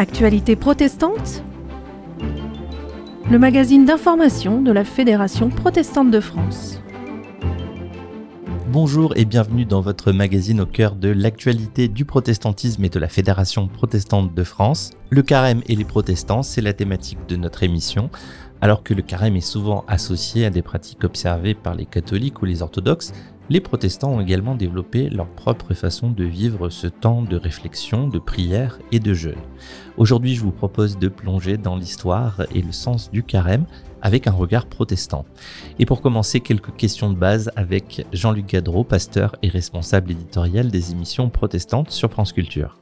Actualité protestante Le magazine d'information de la Fédération protestante de France. Bonjour et bienvenue dans votre magazine au cœur de l'actualité du protestantisme et de la Fédération protestante de France. Le carême et les protestants, c'est la thématique de notre émission. Alors que le carême est souvent associé à des pratiques observées par les catholiques ou les orthodoxes, les protestants ont également développé leur propre façon de vivre ce temps de réflexion, de prière et de jeûne. Aujourd'hui, je vous propose de plonger dans l'histoire et le sens du carême avec un regard protestant. Et pour commencer, quelques questions de base avec Jean-Luc Gadreau, pasteur et responsable éditorial des émissions protestantes sur France Culture.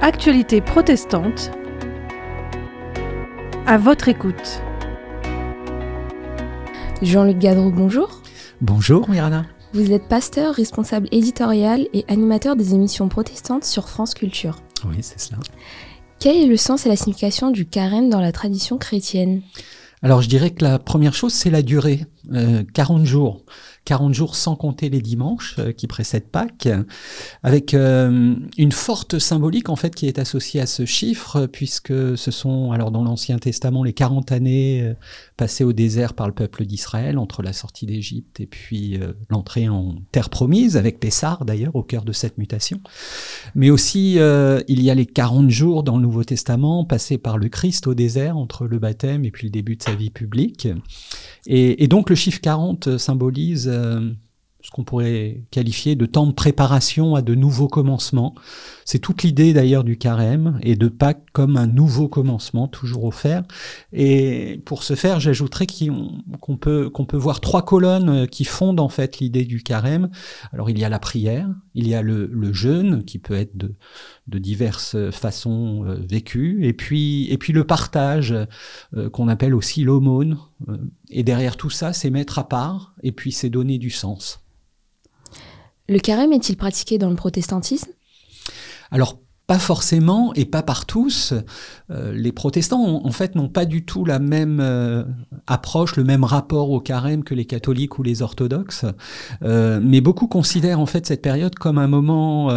Actualité protestante. À votre écoute. Jean-Luc Gadreau, bonjour. Bonjour Mirana. Vous êtes pasteur, responsable éditorial et animateur des émissions protestantes sur France Culture. Oui, c'est cela. Quel est le sens et la signification du carême dans la tradition chrétienne? Alors je dirais que la première chose, c'est la durée, 40 euh, jours. 40 jours sans compter les dimanches euh, qui précèdent Pâques, avec euh, une forte symbolique en fait qui est associée à ce chiffre, puisque ce sont alors dans l'Ancien Testament les 40 années passées au désert par le peuple d'Israël entre la sortie d'Égypte et puis l'entrée en terre promise, avec Pessar d'ailleurs au cœur de cette mutation. Mais aussi il y a les 40 jours dans le Nouveau Testament passés par le Christ au désert entre le baptême et puis le début de sa vie publique. Et donc le chiffre 40 symbolise euh, ce qu'on pourrait qualifier de temps de préparation à de nouveaux commencements. C'est toute l'idée d'ailleurs du carême et de Pâques comme un nouveau commencement toujours offert. Et pour ce faire, j'ajouterais qu'on peut, voir trois colonnes qui fondent en fait l'idée du carême. Alors il y a la prière, il y a le, jeûne qui peut être de, diverses façons euh, vécues, et puis, le partage euh, qu'on appelle aussi l'aumône. Euh, et derrière tout ça, c'est mettre à part et puis c'est donner du sens. Le carême est-il pratiqué dans le protestantisme? Alors pas forcément et pas par tous. Euh, les protestants, en fait, n'ont pas du tout la même euh, approche, le même rapport au carême que les catholiques ou les orthodoxes. Euh, mais beaucoup considèrent en fait cette période comme un moment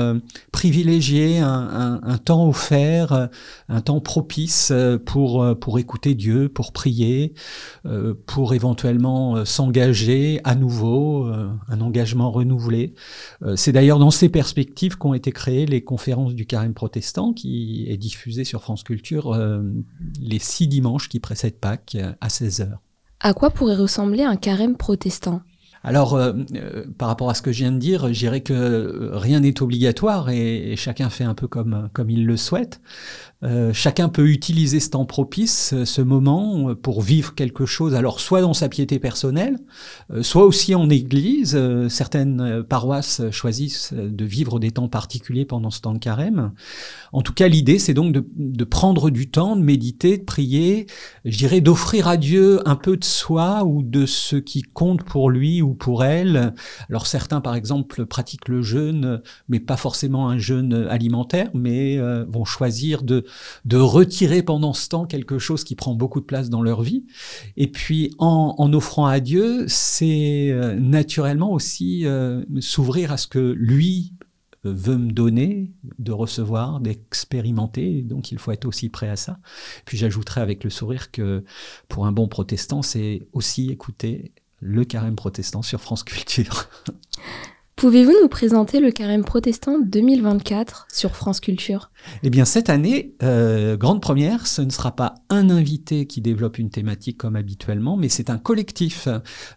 privilégié, un, un, temps offert, un temps propice pour pour écouter Dieu, pour prier, pour éventuellement s'engager à nouveau, un engagement renouvelé. C'est d'ailleurs dans ces perspectives qu'ont été créées les conférences du carême protestant qui est diffusé sur France Culture euh, les six dimanches qui précèdent Pâques euh, à 16h. À quoi pourrait ressembler un carême protestant? Alors, euh, par rapport à ce que je viens de dire, je dirais que rien n'est obligatoire et, et, chacun fait un peu comme, comme il le souhaite. Euh, chacun peut utiliser ce temps propice, euh, ce moment, euh, pour vivre quelque chose, alors soit dans sa piété personnelle, soit aussi en église. certaines paroisses choisissent de vivre des temps particuliers pendant ce temps de carême. En tout cas, l'idée, c'est donc de, de, prendre du temps, de méditer, de prier, je dirais d'offrir à Dieu un peu de soi ou de ce qui compte pour lui ou pour elle. Alors certains, par exemple, pratiquent le jeûne, mais pas forcément un jeûne alimentaire, mais vont choisir de de retirer pendant ce temps quelque chose qui prend beaucoup de place dans leur vie. Et puis en, en offrant à Dieu, c'est euh, naturellement aussi euh, s'ouvrir à ce que lui euh, veut me donner, de recevoir, d'expérimenter, donc il faut être aussi prêt à ça. Puis j'ajouterai avec le sourire que pour un bon protestant, c'est aussi écouter le carême protestant sur France Culture. Pouvez-vous nous présenter le carême protestant 2024 sur France Culture? Eh bien, cette année, euh, grande première, ce ne sera pas un invité qui développe une thématique comme habituellement, mais c'est un collectif.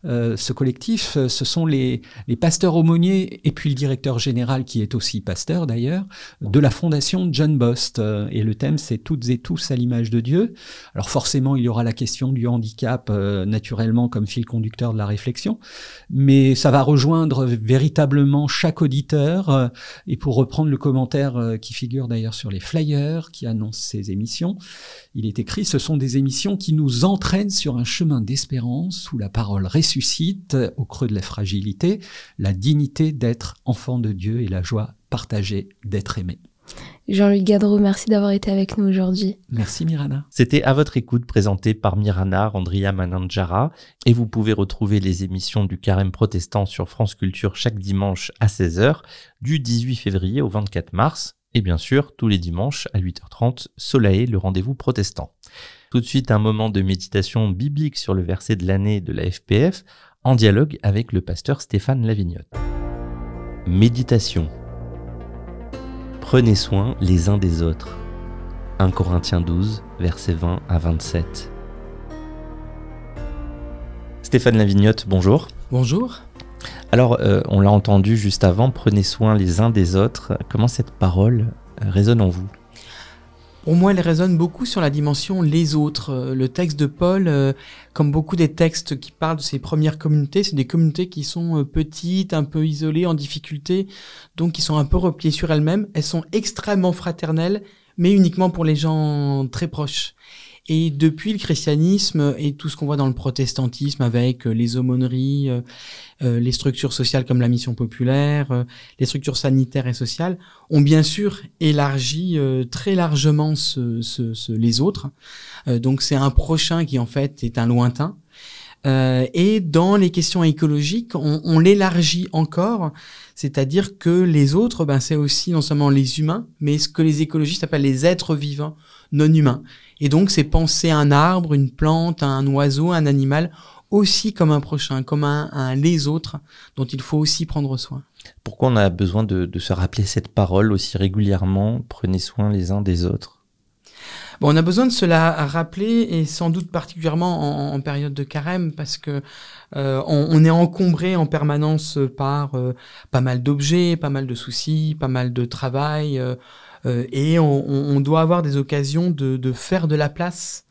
Euh, ce collectif, ce sont les, pasteurs aumôniers et puis le directeur général, qui est aussi pasteur d'ailleurs, de la fondation John Bost. Et le thème, c'est toutes et tous à l'image de Dieu. Alors forcément, il y aura la question du handicap, euh, naturellement, comme fil conducteur de la réflexion, mais ça va rejoindre véritablement chaque auditeur. Euh, et pour reprendre le commentaire euh, qui figure d'ailleurs sur les flyers qui annoncent ces émissions, il est écrit ce sont des émissions qui nous entraînent sur un chemin d'espérance où la parole ressuscite au creux de la fragilité, la dignité d'être enfant de Dieu et la joie partagée d'être aimé. Jean-Luc Gadreau, merci d'avoir été avec nous aujourd'hui. Merci Mirana. C'était à votre écoute présenté par Mirana Randria Manandjara et vous pouvez retrouver les émissions du Carême protestant sur France Culture chaque dimanche à 16h du 18 février au 24 mars Et bien sûr, tous les dimanches à 8h30, Soleil, le rendez-vous protestant. Tout de suite, un moment de méditation biblique sur le verset de l'année de la FPF, en dialogue avec le pasteur Stéphane Lavignotte. Méditation. Prenez soin les uns des autres. 1 Corinthiens 12, versets 20 à 27. Stéphane Lavignotte, bonjour. Bonjour. Alors, euh, on l'a entendu juste avant, prenez soin les uns des autres. Comment cette parole euh, résonne en vous? Pour moi, elle résonne beaucoup sur la dimension les autres. Euh, le texte de Paul, comme beaucoup des textes qui parlent de ces premières communautés, c'est des communautés qui sont petites, un peu isolées, en difficulté, donc qui sont un peu repliées sur elles-mêmes. Elles sont extrêmement fraternelles, mais uniquement pour les gens très proches. Et depuis le christianisme et tout ce qu'on voit dans le protestantisme avec euh, les aumôneries, euh, euh, les structures sociales comme la mission populaire, les structures sanitaires et sociales, ont bien sûr élargi très largement ce, les autres. donc c'est un prochain qui en fait est un lointain. et dans les questions écologiques, on, on l'élargit encore, c'est-à-dire que les autres, ben, c'est aussi non seulement les humains, mais ce que les écologistes appellent les êtres vivants non humains. Et donc, c'est penser un arbre, une plante, un oiseau, un animal aussi comme un prochain, comme un, les autres dont il faut aussi prendre soin. Pourquoi on a besoin de, se rappeler cette parole aussi régulièrement Prenez soin les uns des autres? Bon, on a besoin de se la rappeler et sans doute particulièrement en, période de carême parce que euh, on, est encombré en permanence par euh, pas mal d'objets, pas mal de soucis, pas mal de travail. Euh, et on, doit avoir des occasions de, faire de la place.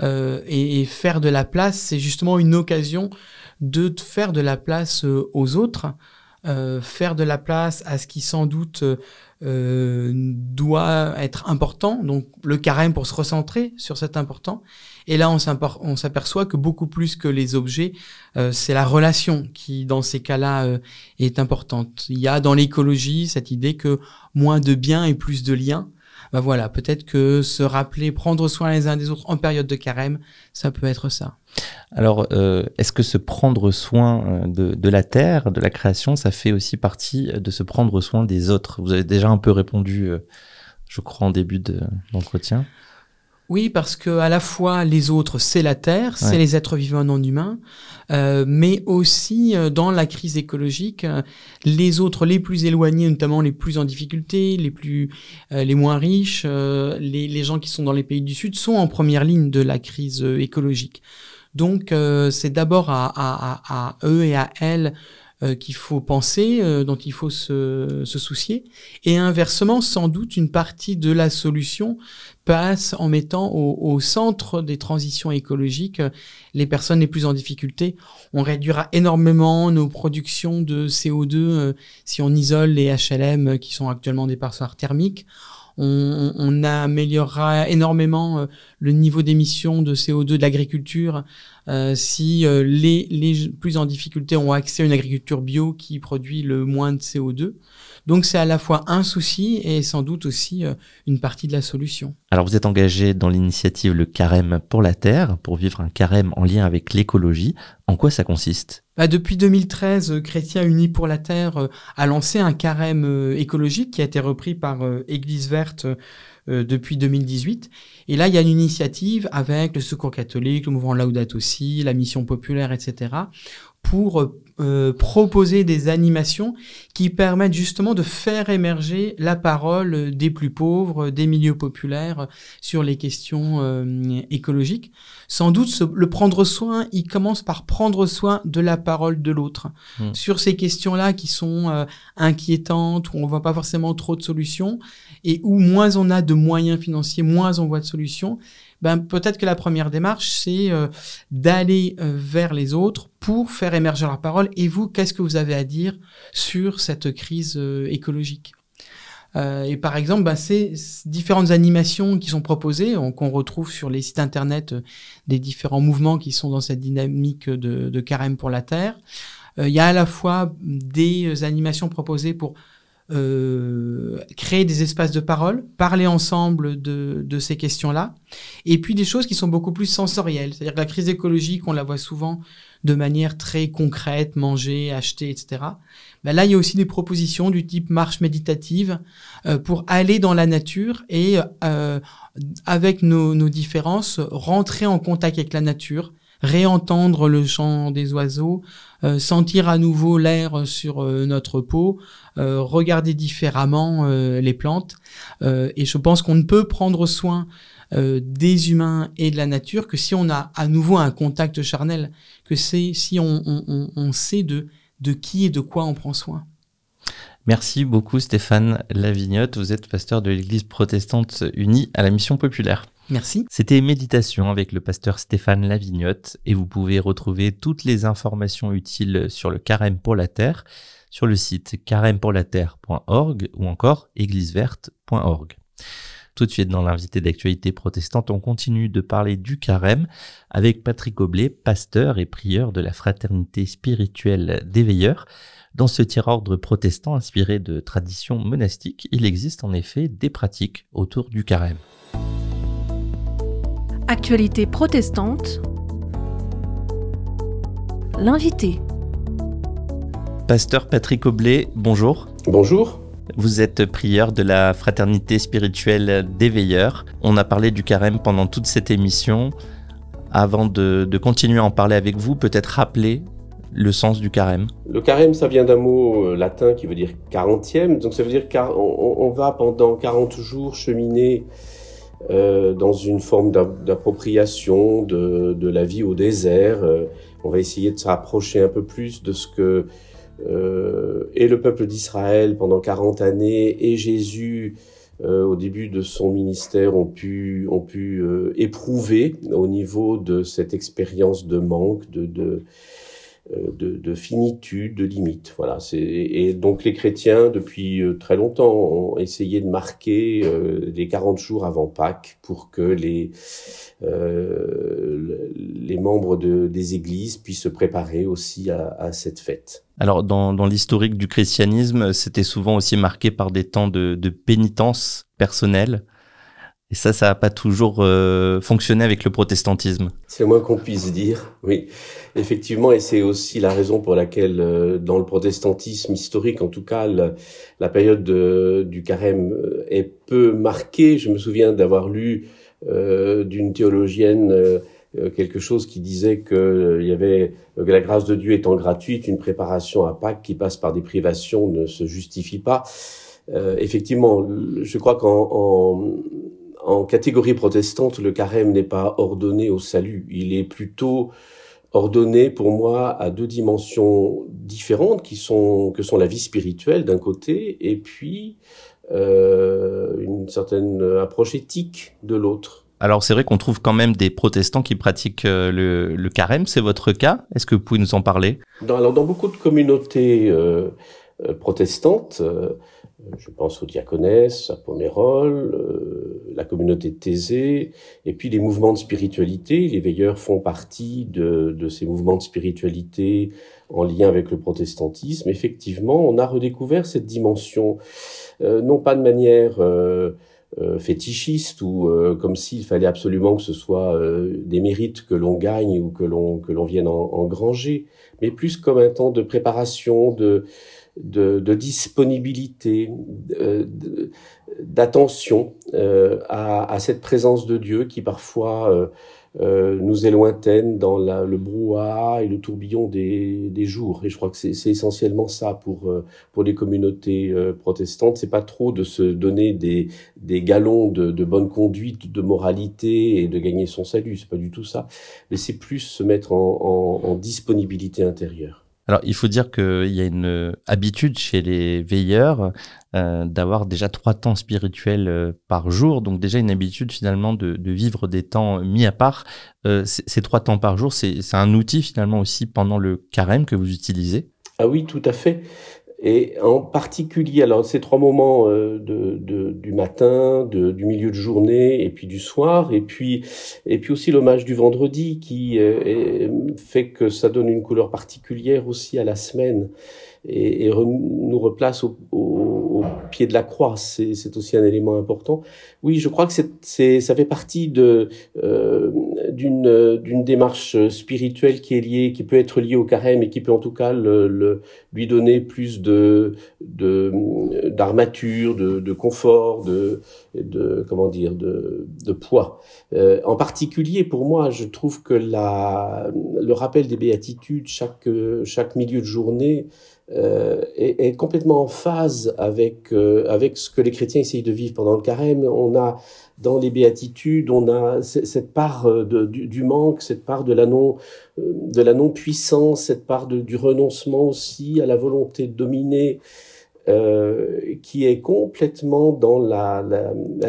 Euh, et, faire de la place, c'est justement une occasion de faire de la place euh, aux autres, faire de la place à ce qui sans doute doit être important, donc le carême pour se recentrer sur cet important, et là, on s'aperçoit que beaucoup plus que les objets, euh, c'est la relation qui, dans ces cas-là, euh, est importante. Il y a dans l'écologie cette idée que moins de biens et plus de liens. Ben voilà, peut-être que se rappeler, prendre soin les uns des autres en période de carême, ça peut être ça. Alors, euh, est-ce que se prendre soin de, de, la terre, de la création, ça fait aussi partie de se prendre soin des autres? Vous avez déjà un peu répondu, je crois, en début d'entretien. Oui, parce que à la fois les autres, c'est la Terre, c'est les êtres vivants non humains, euh, mais aussi euh, dans la crise écologique, euh, les autres les plus éloignés, notamment les plus en difficulté, les plus les moins riches, les, les, gens qui sont dans les pays du Sud sont en première ligne de la crise écologique. Donc c'est d'abord à, à, à, eux et à elles euh, qu'il faut penser, euh, dont il faut se, se, soucier. Et inversement, sans doute, une partie de la solution passe en mettant au, centre des transitions écologiques euh, les personnes les plus en difficulté. On réduira énormément nos productions de CO2 si on isole les HLM qui sont actuellement des passoires thermiques. On, améliorera énormément le niveau d'émission de CO2 de l'agriculture euh, si euh, les, les plus en difficulté ont accès à une agriculture bio qui produit le moins de CO2. Donc c'est à la fois un souci et sans doute aussi euh, une partie de la solution. Alors vous êtes engagé dans l'initiative Le Carême pour la Terre, pour vivre un carême en lien avec l'écologie. En quoi ça consiste? Bah, Depuis 2013, Chrétiens Unis pour la Terre a lancé un carême écologique qui a été repris par Église Verte euh, depuis 2018. Et là, il y a une initiative avec le Secours catholique, le mouvement Laudato aussi, la Mission populaire, etc., pour euh, proposer des animations qui permettent justement de faire émerger la parole des plus pauvres, des milieux populaires sur les questions euh, écologiques. Sans doute, le prendre soin, il commence par prendre soin de la parole de l'autre. Mmh. Sur ces questions-là qui sont euh, inquiétantes, où on voit pas forcément trop de solutions, et où moins on a de moyens financiers, moins on voit de solutions, ben peut-être que la première démarche, c'est euh, d'aller euh, vers les autres pour faire émerger leur parole. Et vous, qu'est-ce que vous avez à dire sur cette crise euh, écologique? Et par exemple, ben, ces différentes animations qui sont proposées, qu'on retrouve sur les sites internet des différents mouvements qui sont dans cette dynamique de, carême pour la Terre, il y a à la fois des animations proposées pour euh, créer des espaces de parole, parler ensemble de ces questions-là, et puis des choses qui sont beaucoup plus sensorielles. C'est-à-dire que la crise écologique, on la voit souvent de manière très concrète, manger, acheter, etc. Ben là, il y a aussi des propositions du type marche méditative euh, pour aller dans la nature et, euh, avec nos, nos différences, rentrer en contact avec la nature, réentendre le chant des oiseaux, euh, sentir à nouveau l'air sur euh, notre peau, euh, regarder différemment les plantes. et je pense qu'on ne peut prendre soin des humains et de la nature que si on a à nouveau un contact charnel, que c'est si on, on, on sait de, de qui et de quoi on prend soin. Merci beaucoup Stéphane Lavignotte, vous êtes pasteur de l'Église protestante unie à la mission populaire. Merci. C'était Méditation avec le pasteur Stéphane Lavignotte et vous pouvez retrouver toutes les informations utiles sur le carême pour la terre sur le site carêmepourlaterre.org ou encore égliseverte.org. Tout de suite dans l'invité d'actualité protestante, on continue de parler du carême avec Patrick Oblet, pasteur et prieur de la fraternité spirituelle des veilleurs. Dans ce tiers-ordre protestant inspiré de traditions monastiques, il existe en effet des pratiques autour du carême. Actualité protestante. L'invité. Pasteur Patrick Oblet, bonjour. Bonjour. Vous êtes prieur de la fraternité spirituelle des veilleurs. On a parlé du carême pendant toute cette émission. Avant de, continuer à en parler avec vous, peut-être rappeler le sens du carême Le carême, ça vient d'un mot euh, latin qui veut dire quarantième. Donc ça veut dire qu'on on va pendant 40 jours cheminer euh, dans une forme d'appropriation de, de, la vie au désert. Euh, on va essayer de se rapprocher un peu plus de ce que euh, est le peuple d'Israël pendant 40 années et Jésus euh, au début de son ministère ont pu, ont pu éprouver au niveau de cette expérience de manque, de, de euh, de, de, finitude, de limite. Voilà. Et donc les chrétiens, depuis euh, très longtemps, ont essayé de marquer euh, les 40 jours avant Pâques pour que les, euh, les membres de, des églises puissent se préparer aussi à, à cette fête. Alors dans, dans l'historique du christianisme, c'était souvent aussi marqué par des temps de, de pénitence personnelle. Et ça, ça n'a pas toujours euh, fonctionné avec le protestantisme. C'est le moins qu'on puisse dire, oui. Effectivement, et c'est aussi la raison pour laquelle, euh, dans le protestantisme historique, en tout cas, la période du carême euh, est peu marquée. Je me souviens d'avoir lu d'une théologienne quelque chose qui disait que il y avait que la grâce de Dieu étant gratuite, une préparation à Pâques qui passe par des privations ne se justifie pas. effectivement, je crois qu'en en catégorie protestante, le carême n'est pas ordonné au salut. Il est plutôt ordonné pour moi à deux dimensions différentes qui sont que sont la vie spirituelle d'un côté et puis euh, une certaine approche éthique de l'autre. Alors c'est vrai qu'on trouve quand même des protestants qui pratiquent euh, le, le carême, c'est votre cas Est-ce que vous pouvez nous en parler? Dans, Alors dans beaucoup de communautés euh, euh protestantes, euh, je pense aux diaconesses, à Pomérol, euh, la communauté de Thésée, et puis les mouvements de spiritualité. Les veilleurs font partie de, de, ces mouvements de spiritualité en lien avec le protestantisme. Effectivement, on a redécouvert cette dimension, euh, non pas de manière euh, euh fétichiste ou euh, comme s'il fallait absolument que ce soit des mérites que l'on gagne ou que l'on que l'on vienne en, engranger, mais plus comme un temps de préparation, de de, de disponibilité, euh, d'attention euh, à, à, cette présence de Dieu qui parfois euh, nous est lointaine dans la, le brouhaha et le tourbillon des, des jours. Et je crois que c'est essentiellement ça pour pour les communautés protestantes. C'est pas trop de se donner des, des galons de, de bonne conduite, de moralité et de gagner son salut. C'est pas du tout ça. Mais c'est plus se mettre en, en, en disponibilité intérieure. Alors, il faut dire qu'il y a une habitude chez les veilleurs euh, d'avoir déjà trois temps spirituels euh, par jour, donc déjà une habitude finalement de, vivre des temps mis à part. Euh, ces trois temps par jour, c'est un outil finalement aussi pendant le carême que vous utilisez? Ah oui, tout à fait. Et en particulier, alors ces trois moments euh, de, de, du matin, de, du milieu de journée et puis du soir, et puis et puis aussi l'hommage du vendredi qui euh, fait que ça donne une couleur particulière aussi à la semaine. et, et nous replace au, au, pied de la croix. C'est aussi un élément important. Oui, je crois que c'est ça fait partie de euh, d'une d'une démarche spirituelle qui est liée, qui peut être liée au carême et qui peut en tout cas lui donner plus de d'armature, de, confort, de, comment dire, de, poids. Euh, en particulier pour moi, je trouve que la, le rappel des béatitudes chaque chaque milieu de journée euh, est, complètement en phase avec euh, avec ce que les chrétiens essayent de vivre pendant le carême. On a dans les béatitudes, on a cette part euh, du, manque, cette part de la non non puissance, cette part du renoncement aussi à la volonté de dominer. Euh, qui est complètement dans la,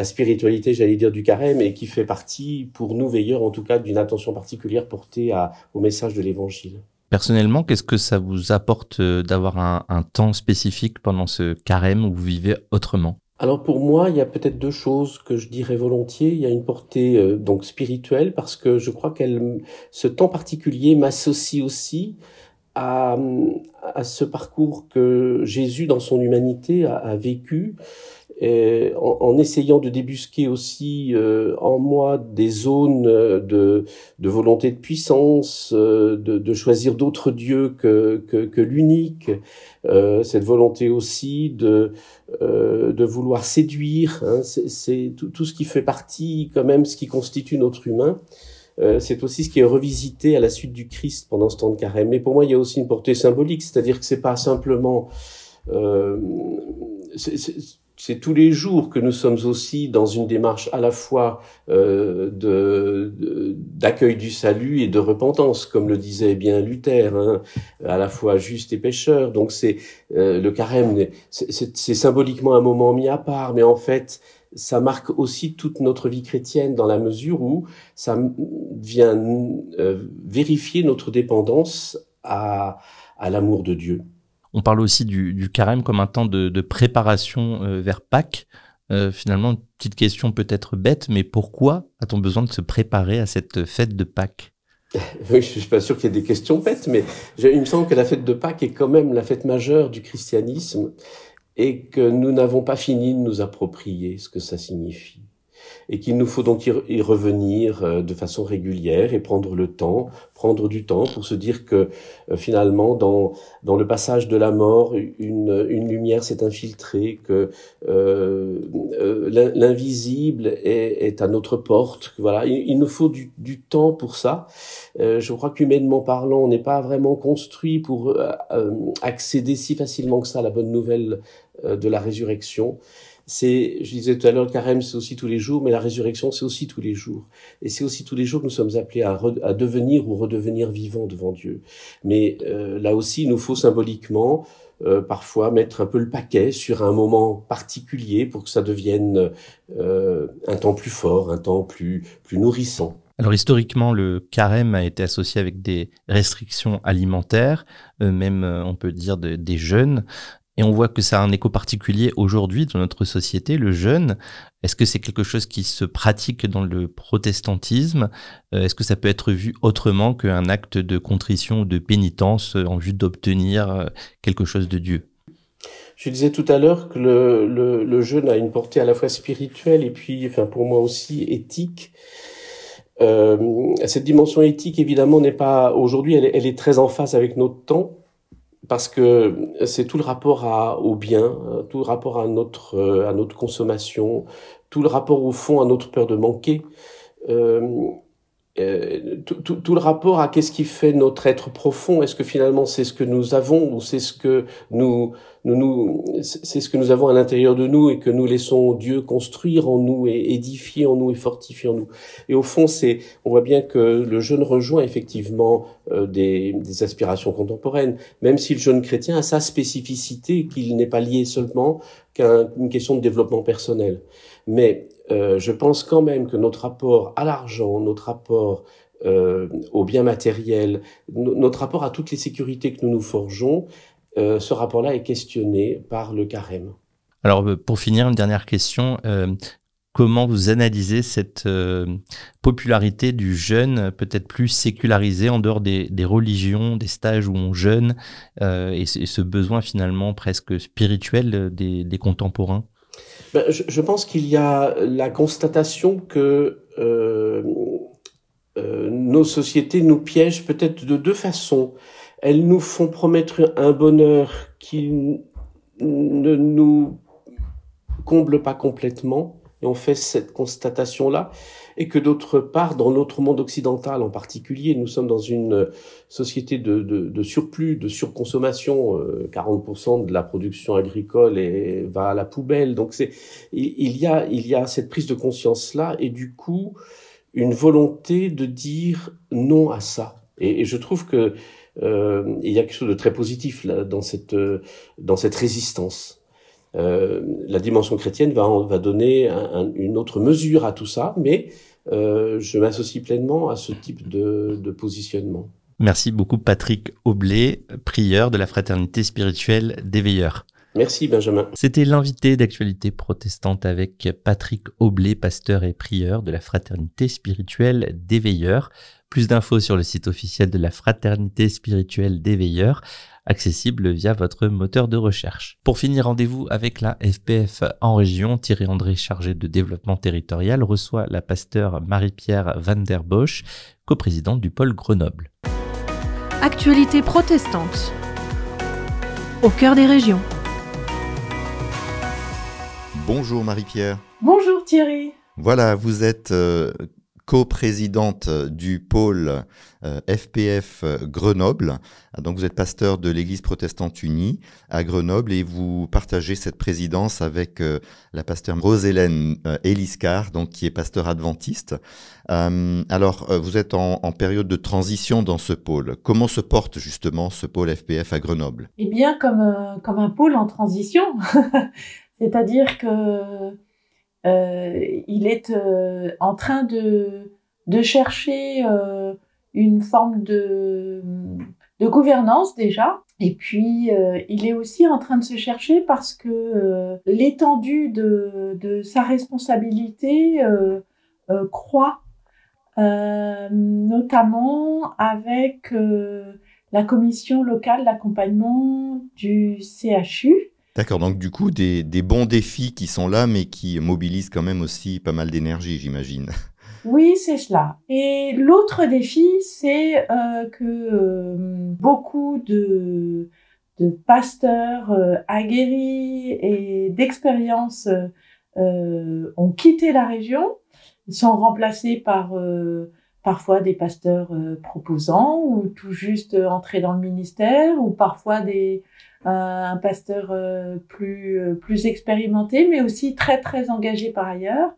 spiritualité, j'allais dire, du carême et qui fait partie, pour nous veilleurs en tout cas, d'une attention particulière portée au message de l'Évangile. Personnellement, qu'est-ce que ça vous apporte euh, d'avoir un, temps spécifique pendant ce carême où vous vivez autrement? Alors pour moi, il y a peut-être deux choses que je dirais volontiers. Il y a une portée euh, donc spirituelle parce que je crois qu'elle, ce temps particulier m'associe aussi à, à, ce parcours que Jésus dans son humanité a, a vécu et en, en, essayant de débusquer aussi euh, en moi des zones de, de volonté de puissance, euh, de, de, choisir d'autres dieux que, que, que l'unique, euh, cette volonté aussi de, euh, de vouloir séduire, hein, c'est tout, tout, ce qui fait partie quand même, ce qui constitue notre humain. Euh, c'est aussi ce qui est revisité à la suite du Christ pendant ce temps de carême. Mais pour moi, il y a aussi une portée symbolique, c'est-à-dire que c'est pas simplement euh, c'est tous les jours que nous sommes aussi dans une démarche à la fois euh, de d'accueil du salut et de repentance, comme le disait bien Luther, hein, à la fois juste et pécheur. Donc c'est euh, le carême, c'est symboliquement un moment mis à part, mais en fait ça marque aussi toute notre vie chrétienne dans la mesure où ça vient euh, vérifier notre dépendance à, à l'amour de Dieu. On parle aussi du, carême comme un temps de, préparation euh, vers Pâques. Euh, finalement, une petite question peut-être bête, mais pourquoi a-t-on besoin de se préparer à cette fête de Pâques? Oui, je suis pas sûr qu'il y ait des questions bêtes, mais il me semble que la fête de Pâques est quand même la fête majeure du christianisme et que nous n'avons pas fini de nous approprier ce que ça signifie et qu'il nous faut donc y revenir euh, de façon régulière et prendre le temps, prendre du temps pour se dire que euh, finalement dans dans le passage de la mort une une lumière s'est infiltrée, que euh, euh l'invisible est, est à notre porte. Voilà, il, nous faut du, du temps pour ça. Euh, je crois qu'humainement parlant, on n'est pas vraiment construit pour accéder si facilement que ça à la bonne nouvelle de la résurrection c'est, je disais tout à l'heure, le carême, c'est aussi tous les jours, mais la résurrection, c'est aussi tous les jours. Et c'est aussi tous les jours que nous sommes appelés à, devenir ou redevenir vivants devant Dieu. Mais euh, là aussi, il nous faut symboliquement euh, parfois mettre un peu le paquet sur un moment particulier pour que ça devienne euh, un temps plus fort, un temps plus, plus nourrissant. Alors historiquement, le carême a été associé avec des restrictions alimentaires, euh, même on peut dire de, des jeûnes. Et on voit que ça a un écho particulier aujourd'hui dans notre société, le jeûne. Est-ce que c'est quelque chose qui se pratique dans le protestantisme? Euh, Est-ce que ça peut être vu autrement qu'un acte de contrition ou de pénitence en vue d'obtenir euh, quelque chose de Dieu? Je disais tout à l'heure que le, jeûne a une portée à la fois spirituelle et puis, enfin pour moi aussi, éthique. Euh, cette dimension éthique, évidemment, n'est pas aujourd'hui, elle, elle, est très en phase avec notre temps parce que c'est tout le rapport à, au bien, euh, tout le rapport à notre, euh, à notre consommation, tout le rapport au fond à notre peur de manquer. Euh, euh, tout, tout, le rapport à qu'est-ce qui fait notre être profond. Est-ce que finalement c'est ce que nous avons ou c'est ce que nous, nous, nous c'est ce que nous avons à l'intérieur de nous et que nous laissons Dieu construire en nous et édifier en nous et fortifier en nous. Et au fond, c'est, on voit bien que le jeune rejoint effectivement euh, des, des, aspirations contemporaines, même si le jeune chrétien a sa spécificité, qu'il n'est pas lié seulement qu'à une question de développement personnel. Mais euh, je pense quand même que notre rapport à l'argent, notre rapport euh, aux biens matériels, notre rapport à toutes les sécurités que nous nous forgeons, euh, ce rapport-là est questionné par le carême. Alors pour finir, une dernière question. comment vous analysez cette popularité du jeûne peut-être plus sécularisé en dehors des, religions, des stages où on jeûne, et, ce besoin finalement presque spirituel des, contemporains? Ben, je, pense qu'il y a la constatation que nos sociétés nous piègent peut-être de deux façons. Elles nous font promettre un bonheur qui ne nous comble pas complètement, et on fait cette constatation-là, et que d'autre part, dans notre monde occidental en particulier, nous sommes dans une société de, de, surplus, de surconsommation, 40% euh, de la production agricole et va à la poubelle, donc c'est il, y a il y a cette prise de conscience-là, et du coup une volonté de dire non à ça. Et, je trouve que euh, il y a quelque chose de très positif là, dans cette euh, dans cette résistance. Euh, la dimension chrétienne va va donner un, une autre mesure à tout ça, mais euh, je m'associe pleinement à ce type de, de positionnement. Merci beaucoup Patrick Aublé, prieur de la fraternité spirituelle des. Merci Benjamin. C'était l'invité d'actualité protestante avec Patrick Aublé, pasteur et prieur de la fraternité spirituelle des veilleurs. Plus d'infos sur le site officiel de la Fraternité spirituelle des veilleurs, accessible via votre moteur de recherche. Pour finir, rendez-vous avec la FPF en région. Thierry André, chargé de développement territorial, reçoit la pasteur Marie-Pierre Van der Bosch, coprésidente du pôle Grenoble. Actualité protestante. Au cœur des régions. Bonjour Marie-Pierre. Bonjour Thierry. Voilà, vous êtes euh, co-présidente du pôle FPF euh, euh, Grenoble. Donc vous êtes pasteur de l'Église protestante unie à Grenoble et vous partagez cette présidence avec euh, la pasteur Rose-Hélène Eliscar, donc qui est pasteur adventiste. alors vous êtes en, période de transition dans ce pôle. Comment se porte justement ce pôle FPF à Grenoble? Eh bien comme comme un pôle en transition, c'est-à-dire que euh, il est euh, en train de, de chercher euh, une forme de, de gouvernance déjà. Et puis, il est aussi en train de se chercher parce que l'étendue de, de, sa responsabilité croît, notamment avec la commission locale d'accompagnement du CHU, D'accord, donc du coup, des, bons défis qui sont là, mais qui mobilisent quand même aussi pas mal d'énergie, j'imagine. Oui, c'est cela. Et l'autre défi, c'est euh, que euh, beaucoup de, pasteurs euh, aguerris et d'expérience ont quitté la région, ils sont remplacés par parfois des pasteurs proposants ou tout juste entrés dans le ministère, ou parfois des un pasteur euh, plus euh, plus expérimenté, mais aussi très très engagé par ailleurs.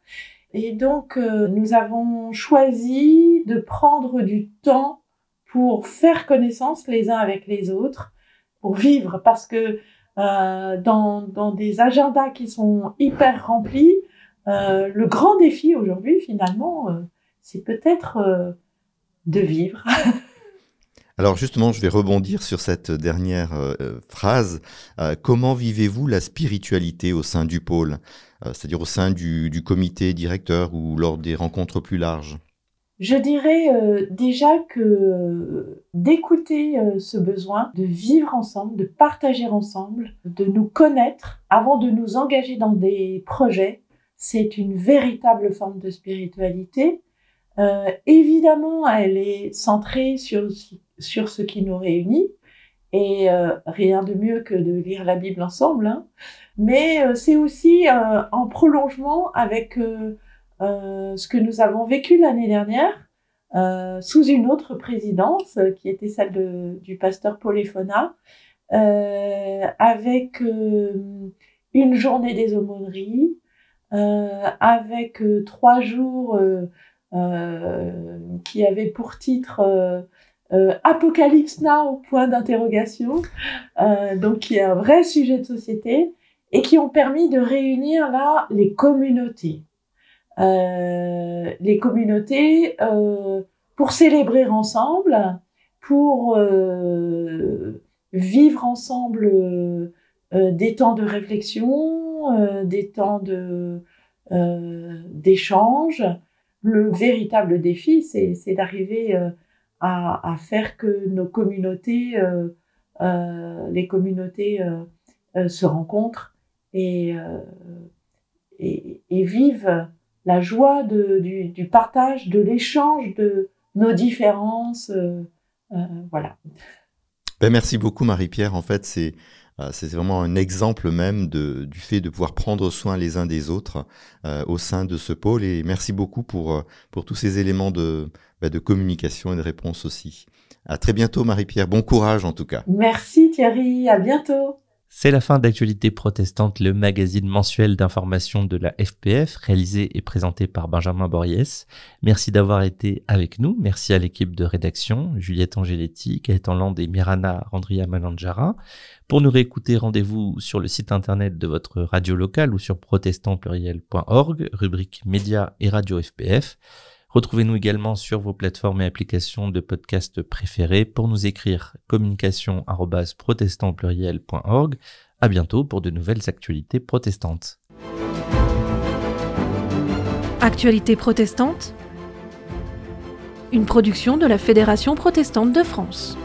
Et donc euh, nous avons choisi de prendre du temps pour faire connaissance les uns avec les autres, pour vivre, parce que dans, dans des agendas qui sont hyper remplis, le grand défi aujourd'hui finalement, c'est peut-être de vivre. Alors justement, je vais rebondir sur cette dernière euh, euh, phrase. Euh, comment vivez-vous la spiritualité au sein du pôle, c'est-à-dire au sein du, comité directeur ou lors des rencontres plus larges? Je dirais déjà que d'écouter ce besoin de vivre ensemble, de partager ensemble, de nous connaître avant de nous engager dans des projets, c'est une véritable forme de spiritualité. Évidemment, elle est centrée sur sur ce qui nous réunit. Et euh, rien de mieux que de lire la Bible ensemble. Hein. Mais euh, c'est aussi euh, en prolongement avec ce que nous avons vécu l'année dernière sous une autre présidence qui était celle de, du pasteur Poléphona, avec une journée des aumôneries, avec trois jours qui avaient pour titre euh, Apocalypse Now, point d'interrogation, euh, donc qui est un vrai sujet de société, et qui ont permis de réunir là les communautés. Euh, les communautés euh, pour célébrer ensemble, pour euh, vivre ensemble des temps de réflexion, des temps de, d'échange. Le véritable défi, c'est d'arriver à, à, faire que nos communautés, les communautés se rencontrent et, vivent la joie du, du, partage, de l'échange de nos différences. voilà. Ben, merci beaucoup Marie-Pierre. En fait, c'est euh, c'est vraiment un exemple même du fait de pouvoir prendre soin les uns des autres euh, au sein de ce pôle. Et merci beaucoup pour, euh, pour tous ces éléments de, bah, de communication et de réponse aussi. À très bientôt Marie-Pierre. Bon courage en tout cas. Merci Thierry. À bientôt. C'est la fin d'Actualité protestante, le magazine mensuel d'information de la FPF, réalisé et présenté par Benjamin Boriès. Merci d'avoir été avec nous. Merci à l'équipe de rédaction, Juliette Angeletti, Gaëtan Land et Mirana Randria Malanjara. Pour nous réécouter, rendez-vous sur le site internet de votre radio locale ou sur protestantpluriel.org, rubrique médias et radio FPF. Retrouvez-nous également sur vos plateformes et applications de podcast préférées pour nous écrire communication@protestantpluriel.org. À bientôt pour de nouvelles actualités protestantes. Actualité protestante Une production de la Fédération protestante de France.